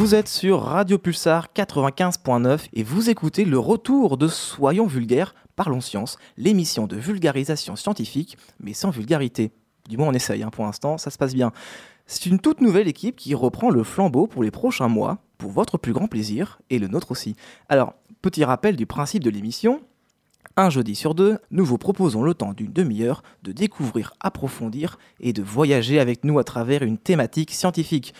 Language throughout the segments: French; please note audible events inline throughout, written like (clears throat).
Vous êtes sur Radio Pulsar 95.9 et vous écoutez le retour de Soyons vulgaires, parlons science, l'émission de vulgarisation scientifique, mais sans vulgarité. Du moins on essaye hein, pour l'instant, ça se passe bien. C'est une toute nouvelle équipe qui reprend le flambeau pour les prochains mois, pour votre plus grand plaisir, et le nôtre aussi. Alors, petit rappel du principe de l'émission, un jeudi sur deux, nous vous proposons le temps d'une demi-heure de découvrir, approfondir et de voyager avec nous à travers une thématique scientifique.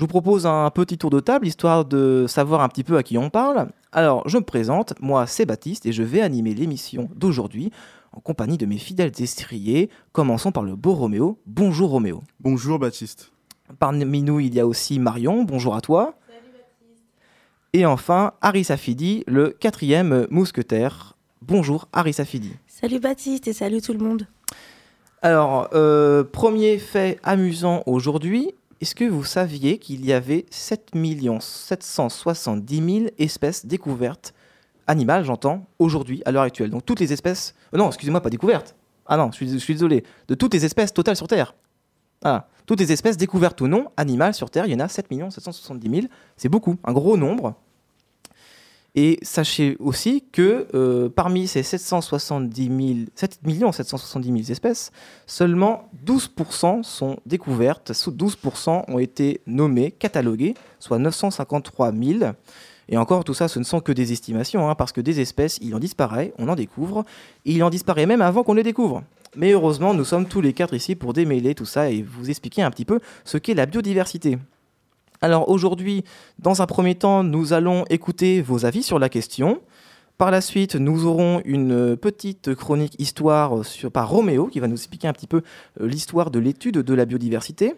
Je vous propose un petit tour de table histoire de savoir un petit peu à qui on parle. Alors, je me présente, moi c'est Baptiste et je vais animer l'émission d'aujourd'hui en compagnie de mes fidèles estriers. Commençons par le beau Roméo. Bonjour Roméo. Bonjour Baptiste. Parmi nous, il y a aussi Marion. Bonjour à toi. Salut Baptiste. Et enfin, Harry Safidi, le quatrième mousquetaire. Bonjour Harry Safidi. Salut Baptiste et salut tout le monde. Alors, euh, premier fait amusant aujourd'hui, est-ce que vous saviez qu'il y avait 7 770 000 espèces découvertes, animales j'entends, aujourd'hui, à l'heure actuelle? Donc toutes les espèces... Euh, non, excusez-moi, pas découvertes. Ah non, je suis, désolé. De toutes les espèces totales sur Terre. Ah, toutes les espèces découvertes ou non, animales sur Terre, il y en a 7 770 000. C'est beaucoup, un gros nombre. Et sachez aussi que euh, parmi ces 770 000, 7 770 000 espèces, seulement 12% sont découvertes, 12% ont été nommées, cataloguées, soit 953 000. Et encore, tout ça, ce ne sont que des estimations, hein, parce que des espèces, il en disparaît, on en découvre, il en disparaît même avant qu'on les découvre. Mais heureusement, nous sommes tous les quatre ici pour démêler tout ça et vous expliquer un petit peu ce qu'est la biodiversité. Alors aujourd'hui, dans un premier temps, nous allons écouter vos avis sur la question. Par la suite, nous aurons une petite chronique histoire par Roméo qui va nous expliquer un petit peu euh, l'histoire de l'étude de la biodiversité.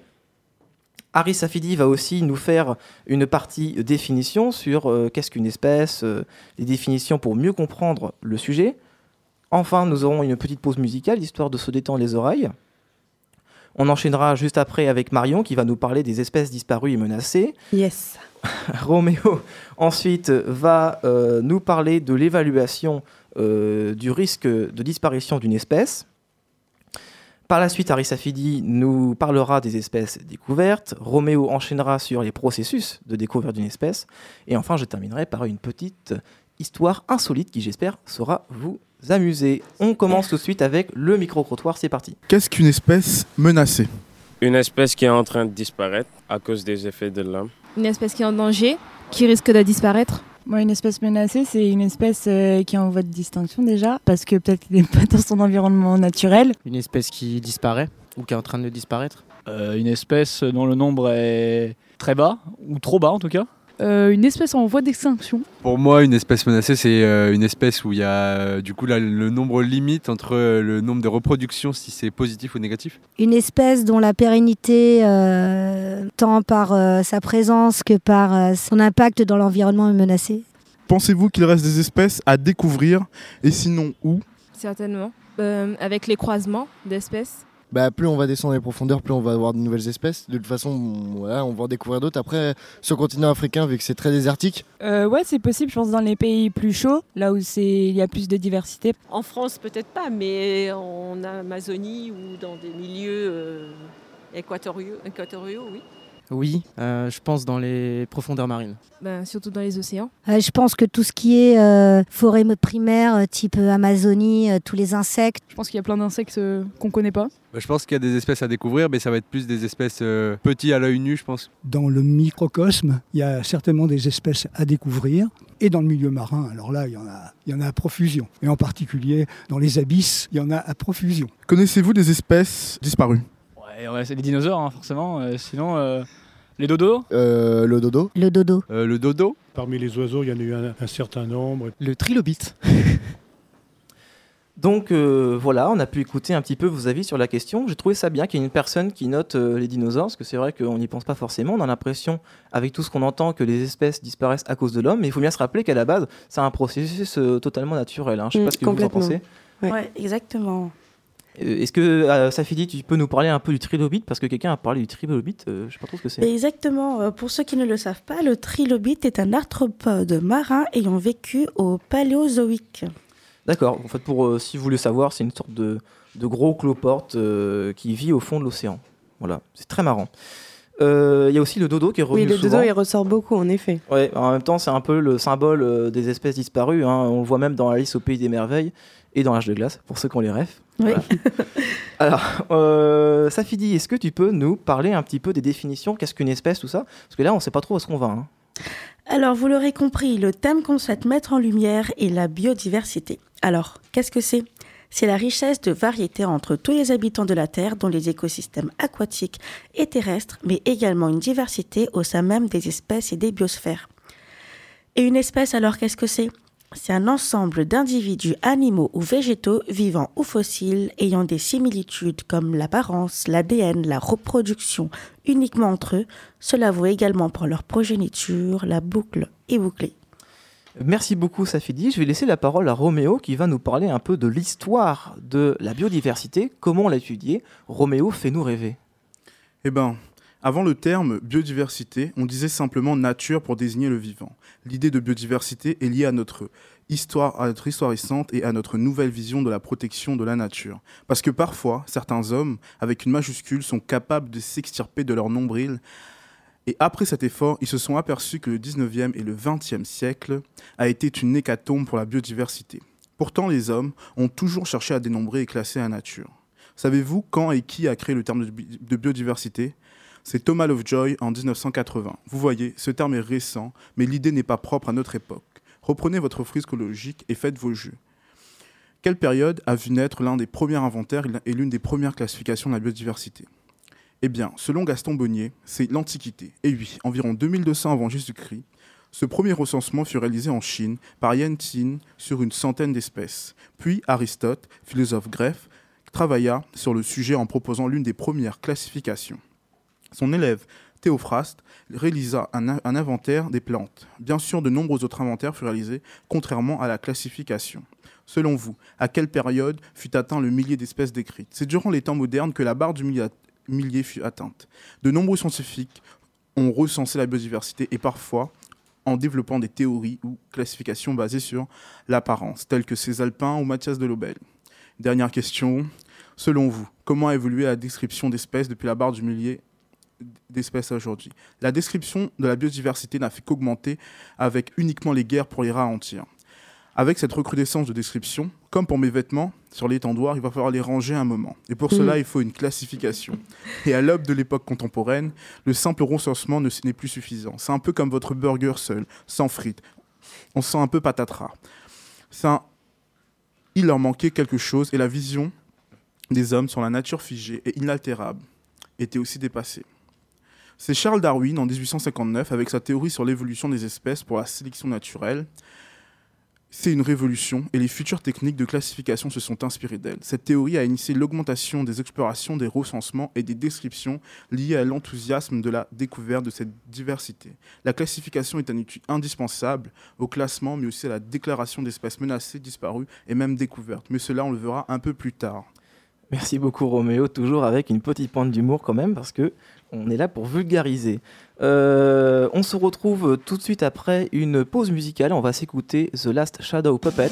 Harry Safidi va aussi nous faire une partie définition sur euh, qu'est-ce qu'une espèce, euh, les définitions pour mieux comprendre le sujet. Enfin, nous aurons une petite pause musicale histoire de se détendre les oreilles. On enchaînera juste après avec Marion qui va nous parler des espèces disparues et menacées. Yes. (laughs) Roméo ensuite va euh, nous parler de l'évaluation euh, du risque de disparition d'une espèce. Par la suite, Arissa Fidi nous parlera des espèces découvertes. Roméo enchaînera sur les processus de découverte d'une espèce. Et enfin, je terminerai par une petite histoire insolite qui, j'espère, saura vous amuser. On commence tout de suite avec le micro-trottoir, c'est parti. Qu'est-ce qu'une espèce menacée? Une espèce qui est en train de disparaître à cause des effets de l'homme. Une espèce qui est en danger, qui risque de disparaître? Moi, une espèce menacée, c'est une espèce euh, qui est en voie de distinction déjà, parce que peut-être qu'il n'est pas dans son environnement naturel. Une espèce qui disparaît ou qui est en train de disparaître? Euh, une espèce dont le nombre est très bas, ou trop bas en tout cas. Euh, une espèce en voie d'extinction. Pour moi, une espèce menacée, c'est euh, une espèce où il y a euh, du coup le nombre limite entre le nombre de reproductions, si c'est positif ou négatif. Une espèce dont la pérennité, tant par sa présence que par son impact dans l'environnement est menacée. Pensez-vous qu'il reste des espèces à découvrir et sinon où? Certainement. avec les croisements d'espèces. Bah, plus on va descendre les profondeurs, plus on va avoir de nouvelles espèces. De toute façon, on va en découvrir d'autres. Après, sur le continent africain, vu que c'est très désertique. Euh, ouais, c'est possible, je pense, dans les pays plus chauds, là où il y a plus de diversité. En France, peut-être pas, mais en Amazonie ou dans des milieux euh, équatoriaux, équatoriaux, oui. Oui, euh, je pense dans les profondeurs marines. Ben, surtout dans les océans. Euh, je pense que tout ce qui est euh, forêt primaire, type Amazonie, tous les insectes. Je pense qu'il y a plein d'insectes qu'on ne connaît pas. Bah, je pense qu'il y a des espèces à découvrir, mais ça va être plus des espèces petits à l'œil nu, je pense. Dans le microcosme, il y a certainement des espèces à découvrir. Et dans le milieu marin, alors là, il y en a, il y en a à profusion. Et en particulier, dans les abysses, il y en a à profusion. Connaissez-vous des espèces disparues? Ouais, c'est les dinosaures, hein, forcément. sinon, les dodos euh, Le dodo. Le dodo. Euh, le dodo. Parmi les oiseaux, il y en a eu un, certain nombre. Le trilobite. (laughs) Donc euh, voilà, on a pu écouter un petit peu vos avis sur la question. J'ai trouvé ça bien qu'il y ait une personne qui note les dinosaures, parce que c'est vrai qu'on n'y pense pas forcément. On a l'impression, avec tout ce qu'on entend, que les espèces disparaissent à cause de l'homme. Mais il faut bien se rappeler qu'à la base, c'est un processus totalement naturel. Hein. Je ne sais pas ce que vous en pensez. Oui, exactement. Euh, est-ce que, euh, Safidi, tu peux nous parler un peu du trilobite? Parce que quelqu'un a parlé du trilobite, euh, je ne sais pas trop ce que c'est. Exactement. Pour ceux qui ne le savent pas, le trilobite est un arthropode marin ayant vécu au Paléozoïque. D'accord. En fait, pour, si vous voulez savoir, c'est une sorte de, de gros cloporte qui vit au fond de l'océan. Voilà, c'est très marrant. Euh, Il y a aussi le dodo qui est revenu Oui, le souvent. dodo, il ressort beaucoup, en effet. Ouais, en même temps, c'est un peu le symbole euh, des espèces disparues. hein. On le voit même dans Alice au Pays des Merveilles et dans l'âge de glace, pour ceux qui ont les rêves. Oui. (laughs) Alors, euh, Safidi, est-ce que tu peux nous parler un petit peu des définitions Qu'est-ce qu'une espèce, tout ça? Parce que là, on ne sait pas trop où est-ce qu'on va. hein. Alors, vous l'aurez compris, le thème qu'on souhaite mettre en lumière est la biodiversité. Alors, qu'est-ce que c'est? C'est la richesse de variétés entre tous les habitants de la Terre, dont les écosystèmes aquatiques et terrestres, mais également une diversité au sein même des espèces et des biosphères. Et une espèce, alors, qu'est-ce que c'est? C'est un ensemble d'individus animaux ou végétaux, vivants ou fossiles, ayant des similitudes comme l'apparence, l'ADN, la reproduction uniquement entre eux. Cela vaut également pour leur progéniture, la boucle est bouclée. Merci beaucoup, Safidi. Je vais laisser la parole à Roméo qui va nous parler un peu de l'histoire de la biodiversité, comment étudiée? Roméo, fais-nous rêver. Eh ben, avant le terme biodiversité, on disait simplement nature pour désigner le vivant. L'idée de biodiversité est liée à notre histoire, à notre histoire récente et à notre nouvelle vision de la protection de la nature. Parce que parfois, certains hommes, avec une majuscule, sont capables de s'extirper de leur nombril. Et après cet effort, ils se sont aperçus que le 19e et le 20e siècle a été une hécatombe pour la biodiversité. Pourtant, les hommes ont toujours cherché à dénombrer et classer la nature. Savez-vous quand et qui a créé le terme de bi- de biodiversité? C'est Thomas Lovejoy en 1980. Vous voyez, ce terme est récent, mais l'idée n'est pas propre à notre époque. Reprenez votre frise chronologique et faites vos jeux. Quelle période a vu naître l'un des premiers inventaires et l'une des premières classifications de la biodiversité? Eh bien, selon Gaston Bonnier, c'est l'Antiquité. Et oui, environ 2200 avant Jésus-Christ, ce premier recensement fut réalisé en Chine par Yan Tin sur une centaine d'espèces. Puis Aristote, philosophe grec, travailla sur le sujet en proposant l'une des premières classifications. Son élève Théophraste réalisa un, in- un inventaire des plantes. Bien sûr, de nombreux autres inventaires furent réalisés, contrairement à la classification. Selon vous, à quelle période fut atteint le millier d'espèces décrites? C'est durant les temps modernes que la barre du millier, millier fut atteinte. De nombreux scientifiques ont recensé la biodiversité et parfois en développant des théories ou classifications basées sur l'apparence, telles que ces Alpins ou Mathias de Lobel. Dernière question. Selon vous, comment a évolué la description d'espèces depuis la barre du millier d'espèces aujourd'hui? La description de la biodiversité n'a fait qu'augmenter avec uniquement les guerres pour les ralentir. Avec cette recrudescence de description, comme pour mes vêtements, sur l'étendoir, il va falloir les ranger un moment. Et pour Mm. cela, il faut une classification. Et à l'aube de l'époque contemporaine, le simple recensement ne n'est plus suffisant. C'est un peu comme votre burger seul, sans frites. On se sent un peu patatras. Un- Il leur manquait quelque chose et la vision des hommes sur la nature figée et inaltérable était aussi dépassée. C'est Charles Darwin en 1859 avec sa théorie sur l'évolution des espèces pour la sélection naturelle. C'est une révolution et les futures techniques de classification se sont inspirées d'elle. Cette théorie a initié l'augmentation des explorations, des recensements et des descriptions liées à l'enthousiasme de la découverte de cette diversité. La classification est un outil indispensable au classement mais aussi à la déclaration d'espèces menacées, disparues et même découvertes. Mais cela, on le verra un peu plus tard. Merci beaucoup Roméo, toujours avec une petite pointe d'humour quand même, parce que on est là pour vulgariser. Euh, on se retrouve tout de suite après une pause musicale. On va s'écouter The Last Shadow Puppets.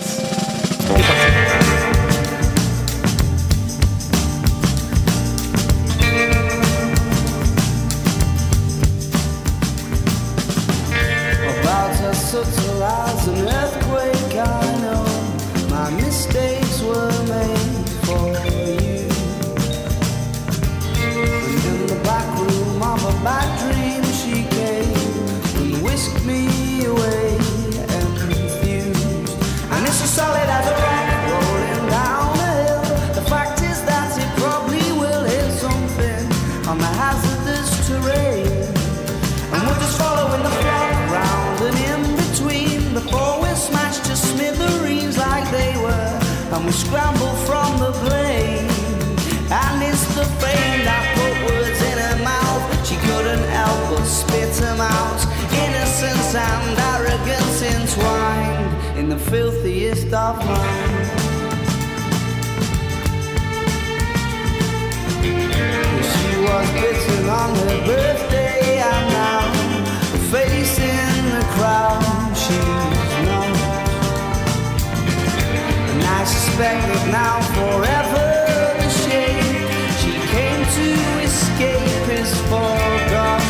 Scramble from the blame. And it's the fame that put words in her mouth. She couldn't help but spit them out. Innocence and arrogance entwined in the filthiest of minds. She was bitten on her birthday and now facing the crowd she's I suspect that now forever the shame she came to escape is forgot.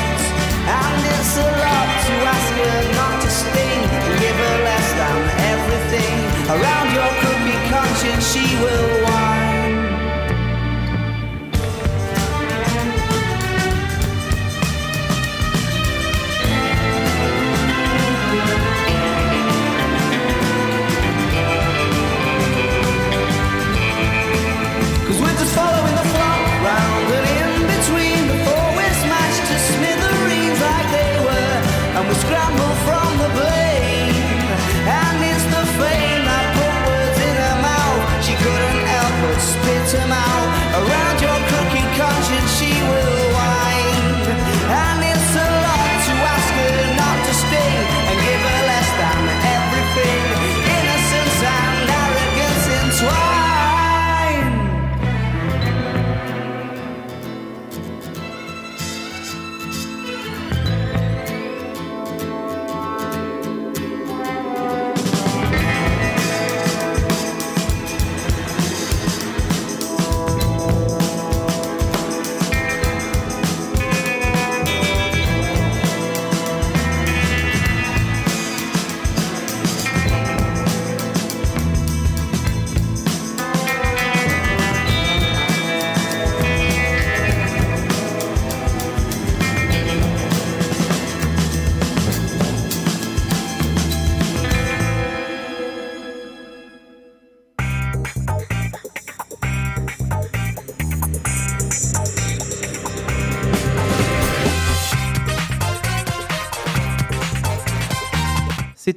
And it's a lot to ask her.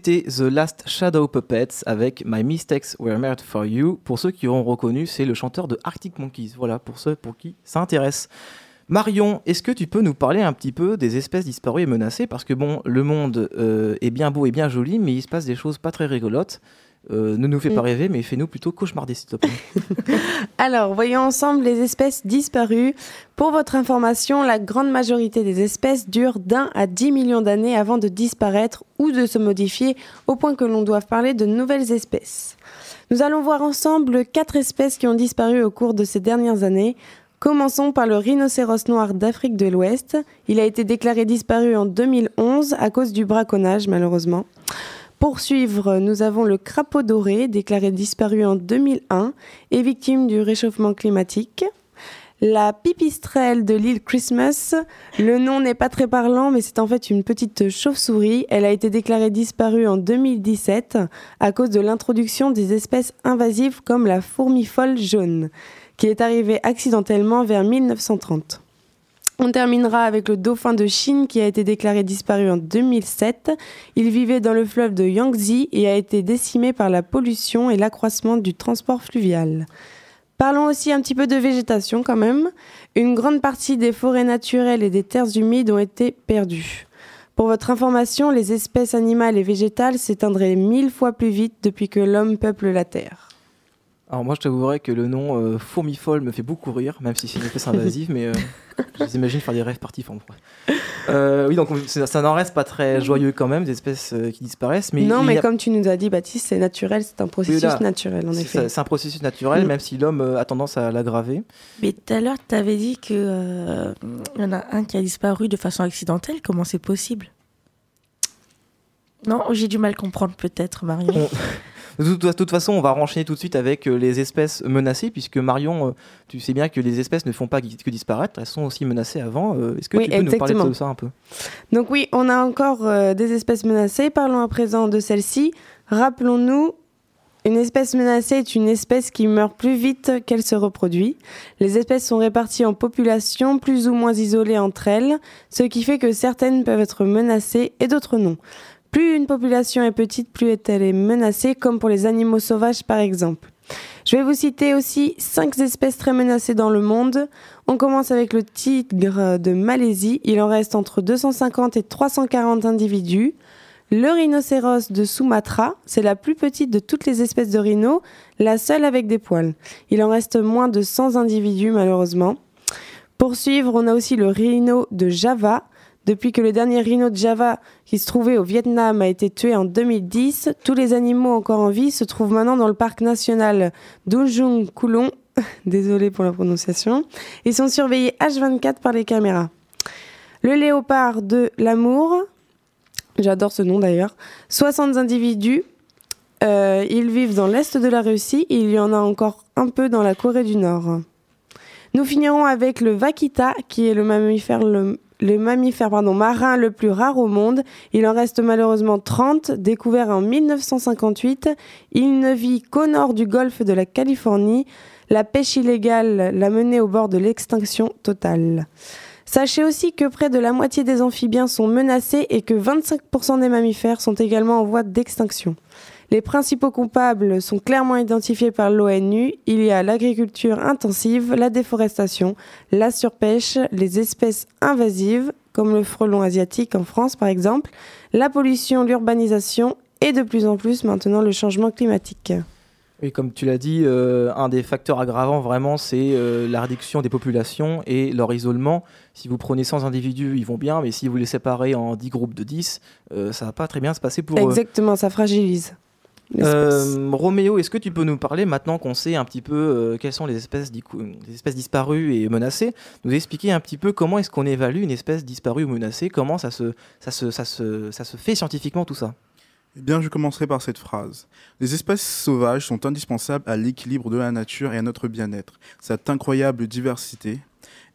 C'était The Last Shadow Puppets avec My Mistakes Were Made for You. Pour ceux qui auront reconnu, c'est le chanteur de Arctic Monkeys. Voilà, pour ceux pour qui ça intéresse. Marion, est-ce que tu peux nous parler un petit peu des espèces disparues et menacées? Parce que bon, le monde euh, est bien beau et bien joli, mais il se passe des choses pas très rigolotes. Euh, ne nous fais pas Mm. rêver, mais fais-nous plutôt cauchemarder, s'il te plaît. (laughs) Alors, voyons ensemble les espèces disparues. Pour votre information, la grande majorité des espèces durent d'un à 10 millions d'années avant de disparaître ou de se modifier, au point que l'on doit parler de nouvelles espèces. Nous allons voir ensemble quatre espèces qui ont disparu au cours de ces dernières années. Commençons par le rhinocéros noir d'Afrique de l'Ouest. Il a été déclaré disparu en 2011 à cause du braconnage, malheureusement. Pour suivre, nous avons le crapaud doré, déclaré disparu en 2001 et victime du réchauffement climatique. La pipistrelle de l'île Christmas, le nom n'est pas très parlant, mais c'est en fait une petite chauve-souris. Elle a été déclarée disparue en 2017 à cause de l'introduction des espèces invasives comme la fourmi folle jaune, qui est arrivée accidentellement vers 1930. On terminera avec le dauphin de Chine qui a été déclaré disparu en 2007. Il vivait dans le fleuve de Yangtze et a été décimé par la pollution et l'accroissement du transport fluvial. Parlons aussi un petit peu de végétation quand même. Une grande partie des forêts naturelles et des terres humides ont été perdues. Pour votre information, les espèces animales et végétales s'éteindraient mille fois plus vite depuis que l'homme peuple la Terre. Alors moi, je t'avouerais que le nom euh, me fait beaucoup rire, même si c'est une espèce invasive, mais euh, je les imagine faire des rêves vrai. Euh, oui, donc ça, ça n'en reste pas très joyeux quand même, des espèces euh, qui disparaissent. Mais non, mais a- comme tu nous as dit, Baptiste, c'est naturel, c'est un processus là, naturel en effet. C'est un processus naturel, Mm. même si l'homme euh, a tendance à l'aggraver. Mais tout à l'heure, tu avais dit que euh, y en a un qui a disparu de façon accidentelle. Comment c'est possible? Non, j'ai du mal à comprendre peut-être, Marion. (laughs) De toute, de toute façon, on va renchaîner tout de suite avec euh, les espèces menacées, puisque Marion, euh, tu sais bien que les espèces ne font pas que disparaître, elles sont aussi menacées avant. Euh, Est-ce que Oui, tu peux nous parler de ça un peu? Donc oui, on a encore euh, des espèces menacées. Parlons à présent de celle-ci. Rappelons-nous, une espèce menacée est une espèce qui meurt plus vite qu'elle se reproduit. Les espèces sont réparties en populations plus ou moins isolées entre elles, ce qui fait que certaines peuvent être menacées et d'autres non. Plus une population est petite, plus elle est menacée, comme pour les animaux sauvages par exemple. Je vais vous citer aussi cinq espèces très menacées dans le monde. On commence avec le tigre de Malaisie. Il en reste entre 250 et 340 individus. Le rhinocéros de Sumatra, c'est la plus petite de toutes les espèces de rhinos, la seule avec des poils. Il en reste moins de 100 individus malheureusement. Pour suivre, on a aussi le rhino de Java. Depuis que le dernier rhino de Java qui se trouvait au Vietnam a été tué en 2010, tous les animaux encore en vie se trouvent maintenant dans le parc national d'Ujung Kulon. (laughs) Désolé pour la prononciation. Ils sont surveillés H24 par les caméras. Le léopard de l'amour, j'adore ce nom d'ailleurs, 60 individus. Euh, ils vivent dans l'est de la Russie. Il y en a encore un peu dans la Corée du Nord. Nous finirons avec le vaquita, qui est le mammifère, le, le mammifère pardon, marin le plus rare au monde. Il en reste malheureusement 30, découvert en 1958. Il ne vit qu'au nord du golfe de la Californie. La pêche illégale l'a mené au bord de l'extinction totale. Sachez aussi que près de la moitié des amphibiens sont menacés et que 25% des mammifères sont également en voie d'extinction. Les principaux coupables sont clairement identifiés par l'ONU. Il y a l'agriculture intensive, la déforestation, la surpêche, les espèces invasives, comme le frelon asiatique en France par exemple, la pollution, l'urbanisation et de plus en plus maintenant le changement climatique. Oui, comme tu l'as dit, euh, un des facteurs aggravants vraiment, c'est euh, la réduction des populations et leur isolement. Si vous prenez 100 individus, ils vont bien, mais si vous les séparez en 10 groupes de 10, euh, ça va pas très bien se passer pour eux. Exactement, ça fragilise. Euh, Roméo, est-ce que tu peux nous parler, maintenant qu'on sait un petit peu euh, quelles sont les espèces, les espèces disparues et menacées, nous expliquer un petit peu comment est-ce qu'on évalue une espèce disparue ou menacée, comment ça se, ça se, ça se, ça se fait scientifiquement tout ça? Eh bien, je commencerai par cette phrase. Les espèces sauvages sont indispensables à l'équilibre de la nature et à notre bien-être. Cette incroyable diversité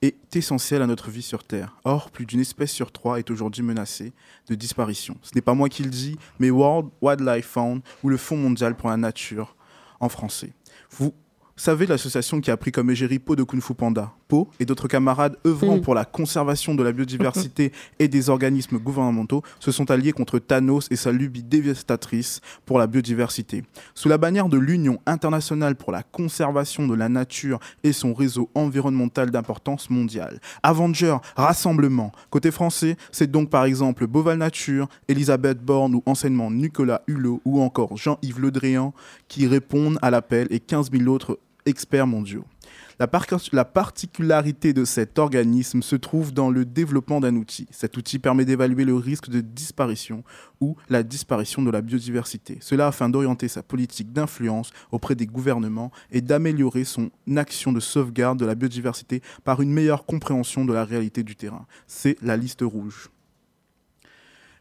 est essentielle à notre vie sur Terre. Or, plus d'une espèce sur trois est aujourd'hui menacée de disparition. Ce n'est pas moi qui le dis, mais World Wildlife Fund ou le Fonds mondial pour la nature en français. Vous savez l'association qui a pris comme égérie peau de Kung Fu Panda Po et d'autres camarades œuvrant Mm. pour la conservation de la biodiversité et des organismes gouvernementaux se sont alliés contre Thanos et sa lubie dévastatrice pour la biodiversité. Sous la bannière de l'Union internationale pour la conservation de la nature et son réseau environnemental d'importance mondiale. Avenger, rassemblement. Côté français, c'est donc par exemple Boval Nature, Elisabeth Borne ou enseignement Nicolas Hulot ou encore Jean-Yves Le Drian qui répondent à l'appel et 15 000 autres experts mondiaux. La, par- la particularité de cet organisme se trouve dans le développement d'un outil. Cet outil permet d'évaluer le risque de disparition ou la disparition de la biodiversité. Cela afin d'orienter sa politique d'influence auprès des gouvernements et d'améliorer son action de sauvegarde de la biodiversité par une meilleure compréhension de la réalité du terrain. C'est la liste rouge.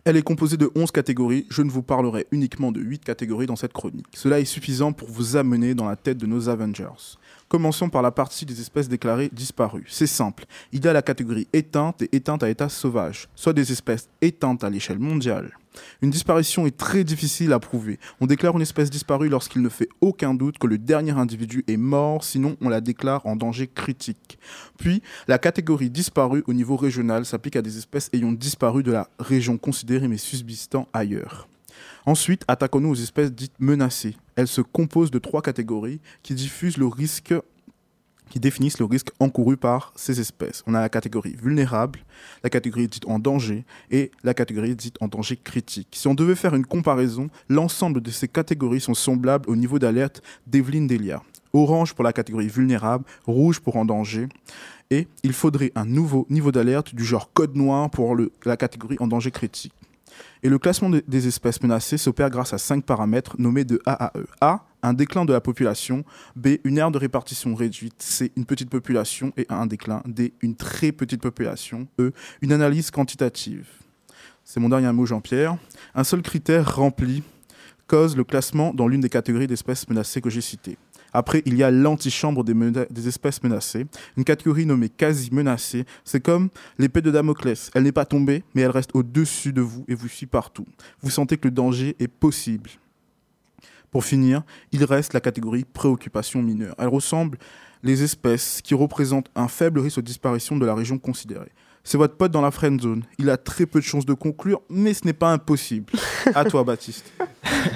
Elle est composée de 11 catégories. Je ne vous parlerai uniquement de 8 catégories dans cette chronique. Cela est suffisant pour vous amener dans la tête de nos Avengers. Commençons par la partie des espèces déclarées disparues. C'est simple. Il y a la catégorie éteinte et éteinte à état sauvage, soit des espèces éteintes à l'échelle mondiale. Une disparition est très difficile à prouver. On déclare une espèce disparue lorsqu'il ne fait aucun doute que le dernier individu est mort, sinon on la déclare en danger critique. Puis, la catégorie disparue au niveau régional s'applique à des espèces ayant disparu de la région considérée mais subsistant ailleurs. Ensuite, attaquons-nous aux espèces dites menacées. Elles se composent de trois catégories qui diffusent le risque qui définissent le risque encouru par ces espèces. On a la catégorie vulnérable, la catégorie dite en danger et la catégorie dite en danger critique. Si on devait faire une comparaison, l'ensemble de ces catégories sont semblables au niveau d'alerte d'Evelyne Delia. Orange pour la catégorie vulnérable, rouge pour en danger. Et il faudrait un nouveau niveau d'alerte du genre code noir pour la catégorie en danger critique. Et le classement de- des espèces menacées s'opère grâce à cinq paramètres nommés de A à E. A, un déclin de la population. B, une aire de répartition réduite. C, une petite population et un déclin. D, une très petite population. E, une analyse quantitative. C'est mon dernier mot, Jean-Pierre. Un seul critère rempli cause le classement dans l'une des catégories d'espèces menacées que j'ai citées. Après, il y a l'antichambre des, des espèces menacées, une catégorie nommée quasi menacée. C'est comme l'épée de Damoclès. Elle n'est pas tombée, mais elle reste au-dessus de vous et vous suit partout. Vous sentez que le danger est possible. Pour finir, il reste la catégorie préoccupation mineure. Elle ressemble les espèces qui représentent un faible risque de disparition de la région considérée. C'est votre pote dans la friend zone. Il a très peu de chances de conclure, mais ce n'est pas impossible. À toi, (laughs) Baptiste.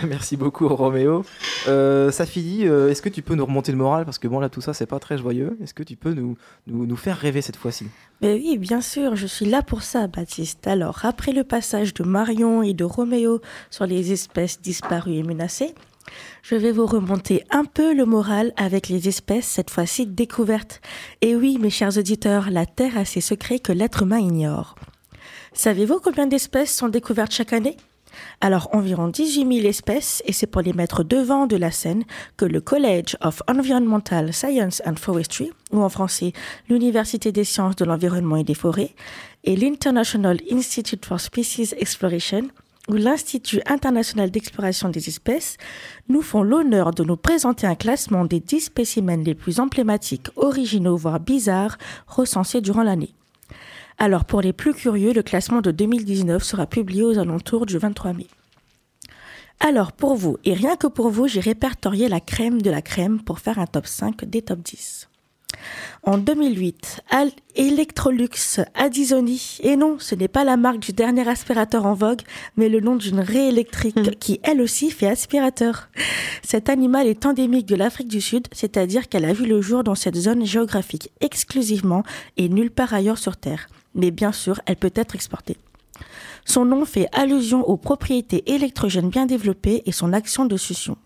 Merci beaucoup, Roméo. Euh, Safidi, euh, est-ce que tu peux nous remonter le moral? Parce que bon, là, tout ça, c'est pas très joyeux. Est-ce que tu peux nous, nous, nous faire rêver cette fois-ci? Mais oui, bien sûr, je suis là pour ça, Baptiste. Alors, après le passage de Marion et de Roméo sur les espèces disparues et menacées, je vais vous remonter un peu le moral avec les espèces, cette fois-ci découvertes. Et oui, mes chers auditeurs, la Terre a ses secrets que l'être humain ignore. Savez-vous combien d'espèces sont découvertes chaque année? Alors environ 18 000 espèces, et c'est pour les mettre devant de la scène que le College of Environmental Science and Forestry, ou en français l'Université des sciences de l'environnement et des forêts, et l'International Institute for Species Exploration, ou l'Institut international d'exploration des espèces, nous font l'honneur de nous présenter un classement des 10 spécimens les plus emblématiques, originaux, voire bizarres, recensés durant l'année. Alors, pour les plus curieux, le classement de 2019 sera publié aux alentours du 23 mai. Alors, pour vous, et rien que pour vous, j'ai répertorié la crème de la crème pour faire un top 5 des top 10. En 2008, Al Electrolux Addisoni, et non, ce n'est pas la marque du dernier aspirateur en vogue, mais le nom d'une raie électrique qui elle aussi fait aspirateur. Cet animal est endémique de l'Afrique du Sud, c'est-à-dire qu'elle a vu le jour dans cette zone géographique exclusivement et nulle part ailleurs sur Terre. Mais bien sûr, elle peut être exportée. Son nom fait allusion aux propriétés électrogènes bien développées et son action de succion.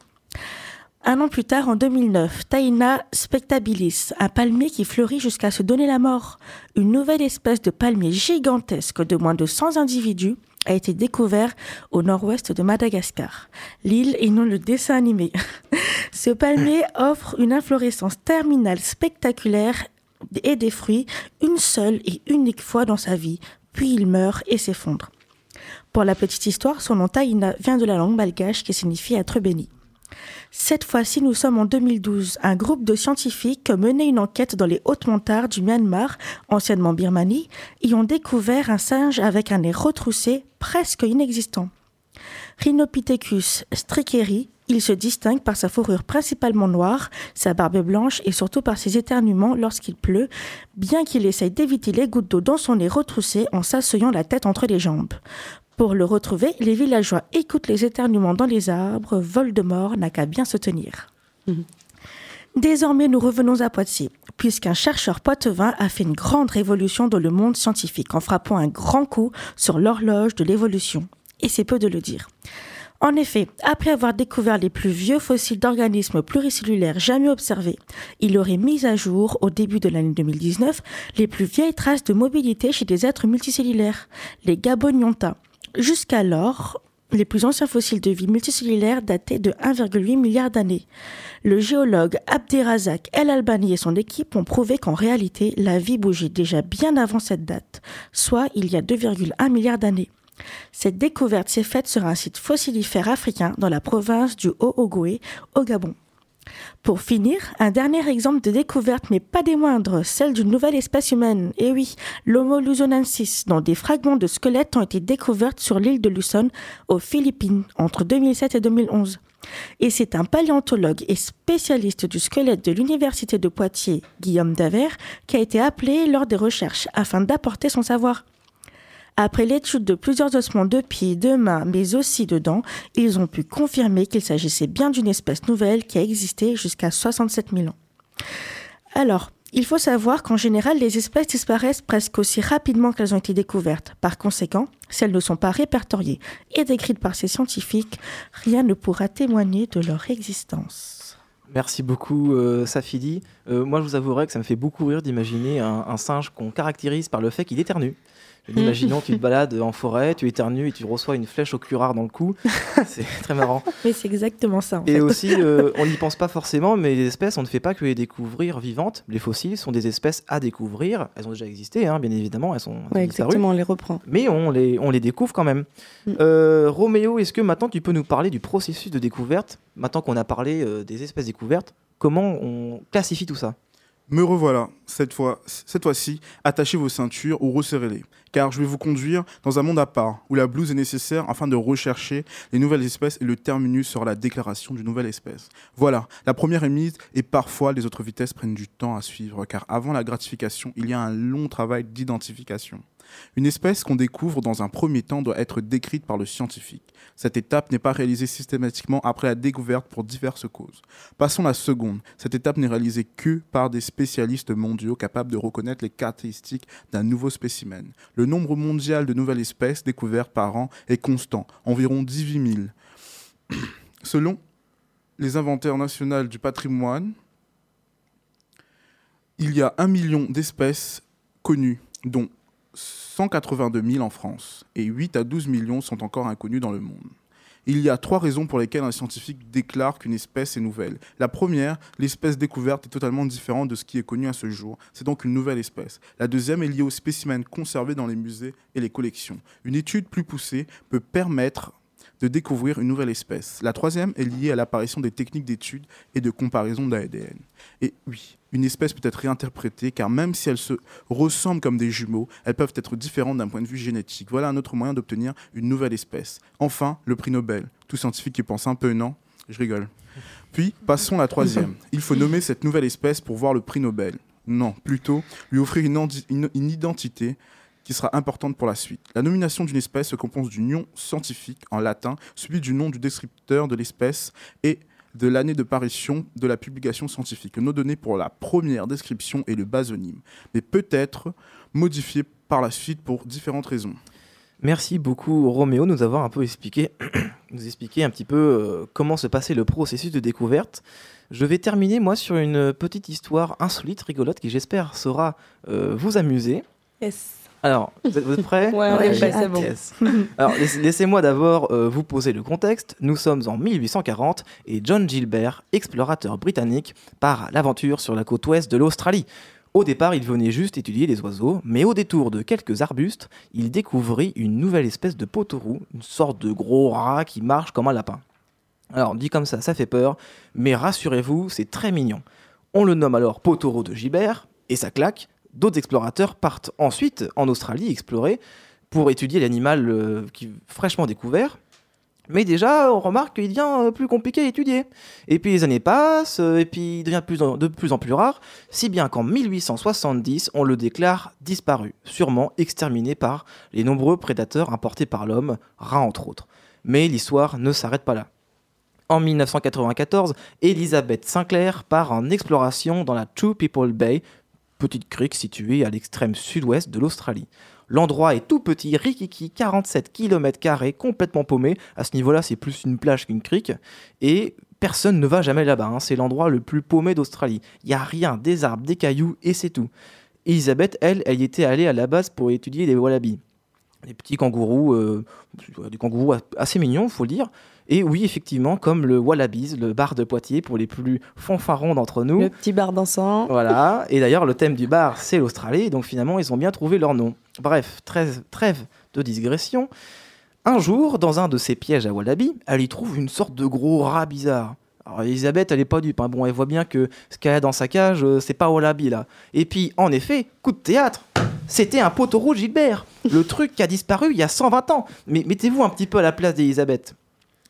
Un an plus tard, en 2009, Taina spectabilis, un palmier qui fleurit jusqu'à se donner la mort. Une nouvelle espèce de palmier gigantesque de moins de 100 individus a été découvert au nord-ouest de Madagascar, l'île et non le dessin animé. (laughs) Ce palmier offre une inflorescence terminale spectaculaire et des fruits une seule et unique fois dans sa vie, puis il meurt et s'effondre. Pour la petite histoire, son nom Taïna vient de la langue malgache qui signifie être béni. Cette fois-ci, nous sommes en 2012. Un groupe de scientifiques mené une enquête dans les hautes montagnes du Myanmar, anciennement Birmanie, y ont découvert un singe avec un nez retroussé presque inexistant. Rhinopithecus strikeri, il se distingue par sa fourrure principalement noire, sa barbe blanche et surtout par ses éternuements lorsqu'il pleut, bien qu'il essaye d'éviter les gouttes d'eau dans son nez retroussé en s'asseyant la tête entre les jambes. Pour le retrouver, les villageois écoutent les éternuements dans les arbres, Voldemort n'a qu'à bien se tenir. Désormais, nous revenons à Poitiers, puisqu'un chercheur poitevin a fait une grande révolution dans le monde scientifique en frappant un grand coup sur l'horloge de l'évolution. Et c'est peu de le dire. En effet, après avoir découvert les plus vieux fossiles d'organismes pluricellulaires jamais observés, il aurait mis à jour, au début de l'année 2019, les plus vieilles traces de mobilité chez des êtres multicellulaires, les Gabonionta. Jusqu'alors, les plus anciens fossiles de vie multicellulaire dataient de 1,8 milliard d'années. Le géologue Abderrazak El Albani et son équipe ont prouvé qu'en réalité, la vie bougeait déjà bien avant cette date, soit il y a 2,1 milliards d'années. Cette découverte s'est faite sur un site fossilifère africain dans la province du Haut-Ogooué, au Gabon. Pour finir, un dernier exemple de découverte, mais pas des moindres, celle d'une nouvelle espèce humaine. Et oui, l'Homo luzonensis, dont des fragments de squelettes ont été découverts sur l'île de Luzon, aux Philippines, entre 2007 et 2011. Et c'est un paléontologue et spécialiste du squelette de l'Université de Poitiers, Guillaume Davert, qui a été appelé lors des recherches afin d'apporter son savoir. Après l'étude de plusieurs ossements de pieds, de mains, mais aussi de dents, ils ont pu confirmer qu'il s'agissait bien d'une espèce nouvelle qui a existé jusqu'à 67 000 ans. Alors, il faut savoir qu'en général, les espèces disparaissent presque aussi rapidement qu'elles ont été découvertes. Par conséquent, si elles ne sont pas répertoriées et décrites par ces scientifiques, rien ne pourra témoigner de leur existence. Merci beaucoup, euh, Safidi. Euh, moi, je vous avouerai que ça me fait beaucoup rire d'imaginer un, un singe qu'on caractérise par le fait qu'il éternue. Imaginons tu te balades en forêt, tu éternues et tu reçois une flèche au curare dans le cou. (laughs) C'est très marrant. Mais c'est exactement ça. En Et fait. aussi, euh, on n'y pense pas forcément, mais les espèces, on ne fait pas que les découvrir vivantes. Les fossiles sont des espèces à découvrir. Elles ont déjà existé, hein, bien évidemment, elles sont Ouais, exactement, on les reprend. Mais on les, on les découvre quand même. Euh, Roméo, est-ce que maintenant tu peux nous parler du processus de découverte Maintenant qu'on a parlé euh, des espèces découvertes, comment on classifie tout ça? Me revoilà, cette fois, cette fois-ci, attachez vos ceintures ou resserrez-les, car je vais vous conduire dans un monde à part, où la blouse est nécessaire afin de rechercher les nouvelles espèces et le terminus sera la déclaration d'une nouvelle espèce. Voilà, la première est mise et parfois les autres vitesses prennent du temps à suivre, car avant la gratification, il y a un long travail d'identification. Une espèce qu'on découvre dans un premier temps doit être décrite par le scientifique. Cette étape n'est pas réalisée systématiquement après la découverte pour diverses causes. Passons à la seconde. Cette étape n'est réalisée que par des spécialistes mondiaux capables de reconnaître les caractéristiques d'un nouveau spécimen. Le nombre mondial de nouvelles espèces découvertes par an est constant, environ 18 000. (coughs) Selon les inventaires nationaux du patrimoine, il y a un million d'espèces connues, dont 182 000 en France, et 8 à 12 millions sont encore inconnus dans le monde. Il y a trois raisons pour lesquelles un scientifique déclare qu'une espèce est nouvelle. La première, l'espèce découverte est totalement différente de ce qui est connu à ce jour. C'est donc une nouvelle espèce. La deuxième est liée aux spécimens conservés dans les musées et les collections. Une étude plus poussée peut permettre de découvrir une nouvelle espèce. La troisième est liée à l'apparition des techniques d'étude et de comparaison d'ADN. Et oui, une espèce peut être réinterprétée car même si elles se ressemblent comme des jumeaux, elles peuvent être différentes d'un point de vue génétique. Voilà un autre moyen d'obtenir une nouvelle espèce. Enfin, le prix Nobel. Tout scientifique qui pense un peu, non? Je rigole. Puis, passons à la troisième. Il faut nommer cette nouvelle espèce pour voir le prix Nobel. Non, plutôt lui offrir une, identité qui sera importante pour la suite. La nomination d'une espèce se compose du nom scientifique en latin, suivi du nom du descripteur de l'espèce et de l'année de parution de la publication scientifique. Le nom donné pour la première description est le basonyme, mais peut être modifié par la suite pour différentes raisons. Merci beaucoup Roméo de nous avoir un peu expliqué, (clears throat) nous expliquer un petit peu euh, comment se passait le processus de découverte. Je vais terminer moi sur une petite histoire insolite, rigolote, qui j'espère saura euh, vous amuser. Yes. Alors, vous êtes, vous êtes prêts Ouais, on est prêts, c'est bon. (laughs) Alors, laisse- laissez-moi d'abord euh, vous poser le contexte. Nous sommes en 1840 et John Gilbert, explorateur britannique, part à l'aventure sur la côte ouest de l'Australie. Au départ, il venait juste étudier les oiseaux, mais au détour de quelques arbustes, il découvrit une nouvelle espèce de potorou, une sorte de gros rat qui marche comme un lapin. Alors, dit comme ça, ça fait peur, mais rassurez-vous, c'est très mignon. On le nomme alors Potoro de Gilbert, et ça claque. D'autres explorateurs partent ensuite en Australie explorer pour étudier l'animal euh, fraîchement découvert. Mais déjà, on remarque qu'il devient euh, plus compliqué à étudier. Et puis les années passent, euh, et puis il devient de plus en plus rare, si bien qu'en 1870, on le déclare disparu, sûrement exterminé par les nombreux prédateurs importés par l'homme, rats entre autres. Mais l'histoire ne s'arrête pas là. En 1994, Elizabeth Sinclair part en exploration dans la Two People Bay, petite crique située à l'extrême sud-ouest de l'Australie. L'endroit est tout petit, rikiki, 47 km, complètement paumé. À ce niveau-là, c'est plus une plage qu'une crique. Et personne ne va jamais là-bas. hein. C'est l'endroit le plus paumé d'Australie. Il n'y a rien, des arbres, des cailloux, et c'est tout. Elisabeth, elle, elle y était allée à la base pour étudier les wallabies. Des petits kangourous, euh, des kangourous assez mignons, faut le dire. Et oui, effectivement, comme le wallabies, le bar de Poitiers, pour les plus fanfarons d'entre nous. Le petit bar dansant. Voilà, et d'ailleurs le thème du bar c'est l'Australie, donc finalement ils ont bien trouvé leur nom. Bref, trêve, trêve de digression. Un jour, dans un de ces pièges à Wallaby, elle y trouve une sorte de gros rat bizarre. Alors Elisabeth, elle est pas dupe, hein. bon, elle voit bien que ce qu'elle a dans sa cage, euh, c'est pas Wallaby là. Et puis, en effet, coup de théâtre, c'était un poteau Gilbert, le truc qui a disparu il y a 120 ans. Mais mettez-vous un petit peu à la place d'Elisabeth.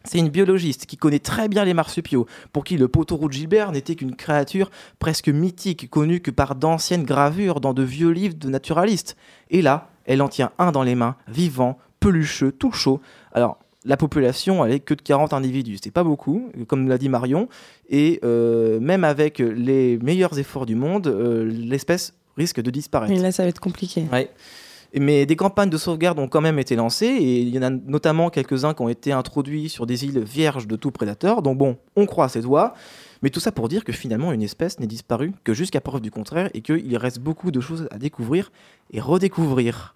C'est une biologiste qui connaît très bien les marsupiaux, pour qui le poteau de Gilbert n'était qu'une créature presque mythique, connue que par d'anciennes gravures dans de vieux livres de naturalistes. Et là, elle en tient un dans les mains, vivant, pelucheux, tout chaud. Alors, la population, elle est que de 40 individus, c'est pas beaucoup, comme l'a dit Marion, et euh, même avec les meilleurs efforts du monde, euh, l'espèce risque de disparaître. Mais là, ça va être compliqué. Ouais. Mais des campagnes de sauvegarde ont quand même été lancées et il y en a notamment quelques-uns qui ont été introduits sur des îles vierges de tout prédateur. Donc bon, on croit à ses doigts. Mais tout ça pour dire que finalement une espèce n'est disparue que jusqu'à preuve du contraire et qu'il reste beaucoup de choses à découvrir et redécouvrir.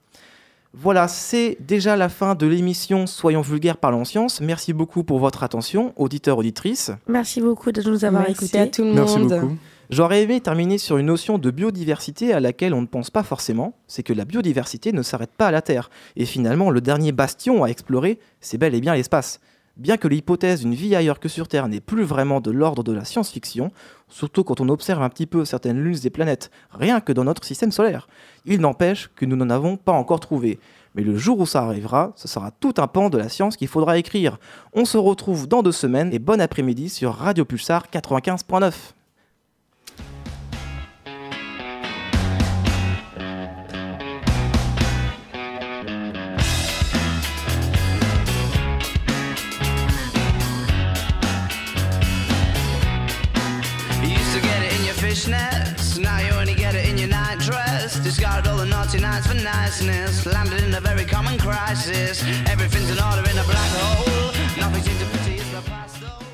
Voilà, c'est déjà la fin de l'émission Soyons vulgaires, parlons science. Merci beaucoup pour votre attention, auditeurs, auditrices. Merci beaucoup de nous avoir Merci écoutés. à tout le monde. J'aurais aimé terminer sur une notion de biodiversité à laquelle on ne pense pas forcément, c'est que la biodiversité ne s'arrête pas à la Terre. Et finalement, le dernier bastion à explorer, c'est bel et bien l'espace. Bien que l'hypothèse d'une vie ailleurs que sur Terre n'est plus vraiment de l'ordre de la science-fiction, surtout quand on observe un petit peu certaines lunes des planètes, rien que dans notre système solaire, il n'empêche que nous n'en avons pas encore trouvé. Mais le jour où ça arrivera, ce sera tout un pan de la science qu'il faudra écrire. On se retrouve dans deux semaines et bon après-midi sur Radio Pulsar 95.9. the naughty nights for niceness, landed in a very common crisis. Everything's in order in a black hole, nothing seems to pity the past.